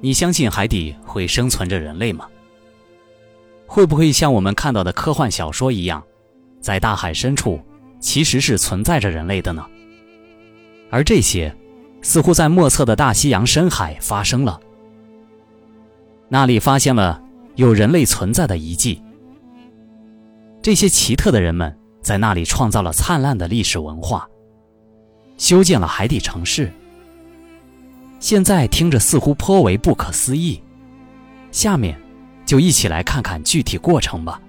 你相信海底会生存着人类吗？会不会像我们看到的科幻小说一样，在大海深处其实是存在着人类的呢？而这些，似乎在莫测的大西洋深海发生了。那里发现了有人类存在的遗迹。这些奇特的人们在那里创造了灿烂的历史文化，修建了海底城市。现在听着似乎颇为不可思议，下面就一起来看看具体过程吧。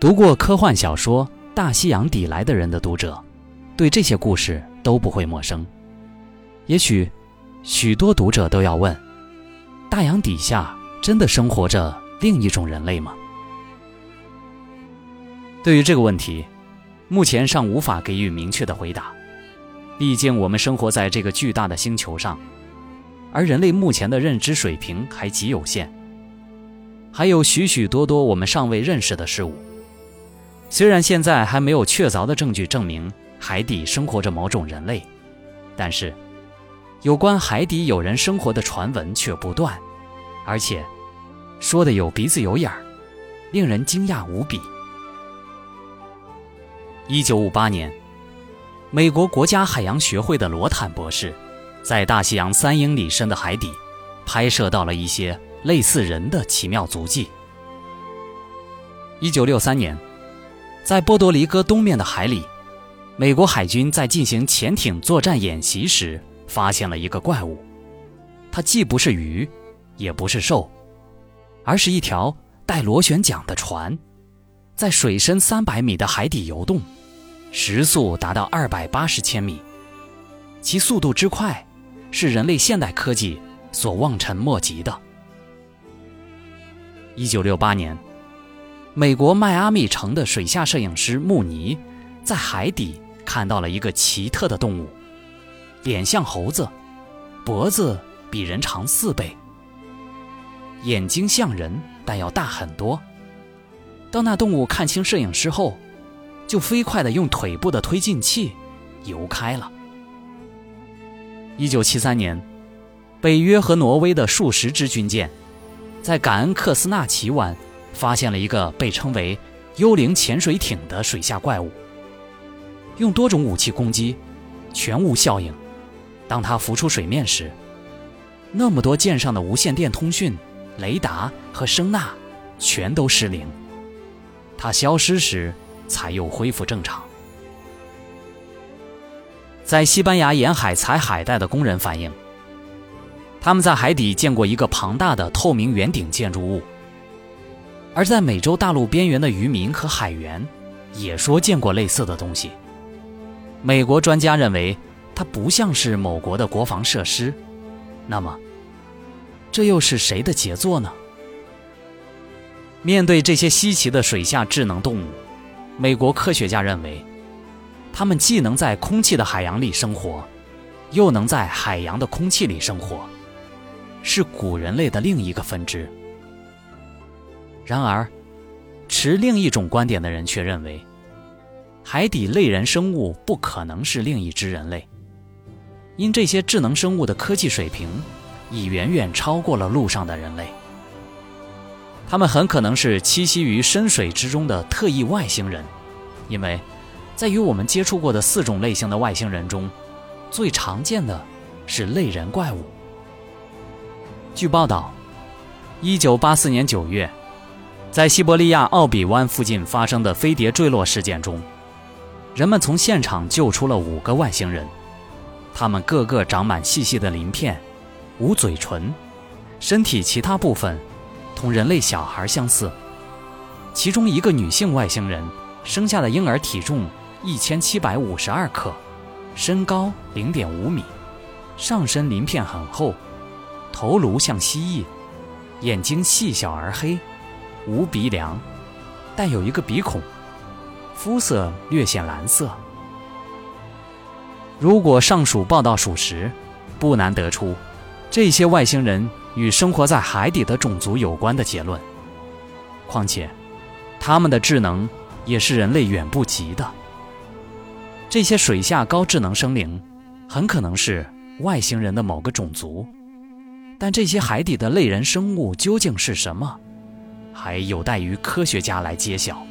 读过科幻小说《大西洋底来的人》的读者，对这些故事都不会陌生。也许，许多读者都要问：大洋底下真的生活着另一种人类吗？对于这个问题，目前尚无法给予明确的回答。毕竟，我们生活在这个巨大的星球上，而人类目前的认知水平还极有限，还有许许多多我们尚未认识的事物。虽然现在还没有确凿的证据证明海底生活着某种人类，但是有关海底有人生活的传闻却不断，而且说的有鼻子有眼儿，令人惊讶无比。一九五八年。美国国家海洋学会的罗坦博士，在大西洋三英里深的海底，拍摄到了一些类似人的奇妙足迹。一九六三年，在波多黎各东面的海里，美国海军在进行潜艇作战演习时，发现了一个怪物。它既不是鱼，也不是兽，而是一条带螺旋桨的船，在水深三百米的海底游动。时速达到二百八十千米，其速度之快，是人类现代科技所望尘莫及的。一九六八年，美国迈阿密城的水下摄影师穆尼，在海底看到了一个奇特的动物，脸像猴子，脖子比人长四倍，眼睛像人但要大很多。当那动物看清摄影师后，就飞快地用腿部的推进器游开了。一九七三年，北约和挪威的数十支军舰，在感恩克斯纳奇湾发现了一个被称为“幽灵潜水艇”的水下怪物。用多种武器攻击，全无效应。当它浮出水面时，那么多舰上的无线电通讯、雷达和声呐全都失灵。它消失时。才又恢复正常。在西班牙沿海采海带的工人反映，他们在海底见过一个庞大的透明圆顶建筑物；而在美洲大陆边缘的渔民和海员也说见过类似的东西。美国专家认为，它不像是某国的国防设施。那么，这又是谁的杰作呢？面对这些稀奇的水下智能动物。美国科学家认为，它们既能在空气的海洋里生活，又能在海洋的空气里生活，是古人类的另一个分支。然而，持另一种观点的人却认为，海底类人生物不可能是另一只人类，因这些智能生物的科技水平已远远超过了陆上的人类。他们很可能是栖息于深水之中的特异外星人，因为，在与我们接触过的四种类型的外星人中，最常见的是类人怪物。据报道，一九八四年九月，在西伯利亚奥比湾附近发生的飞碟坠落事件中，人们从现场救出了五个外星人，他们个个长满细细的鳞片，无嘴唇，身体其他部分。同人类小孩相似，其中一个女性外星人生下的婴儿体重一千七百五十二克，身高零点五米，上身鳞片很厚，头颅像蜥蜴，眼睛细小而黑，无鼻梁，但有一个鼻孔，肤色略显蓝色。如果上述报道属实，不难得出，这些外星人。与生活在海底的种族有关的结论。况且，他们的智能也是人类远不及的。这些水下高智能生灵，很可能是外星人的某个种族，但这些海底的类人生物究竟是什么，还有待于科学家来揭晓。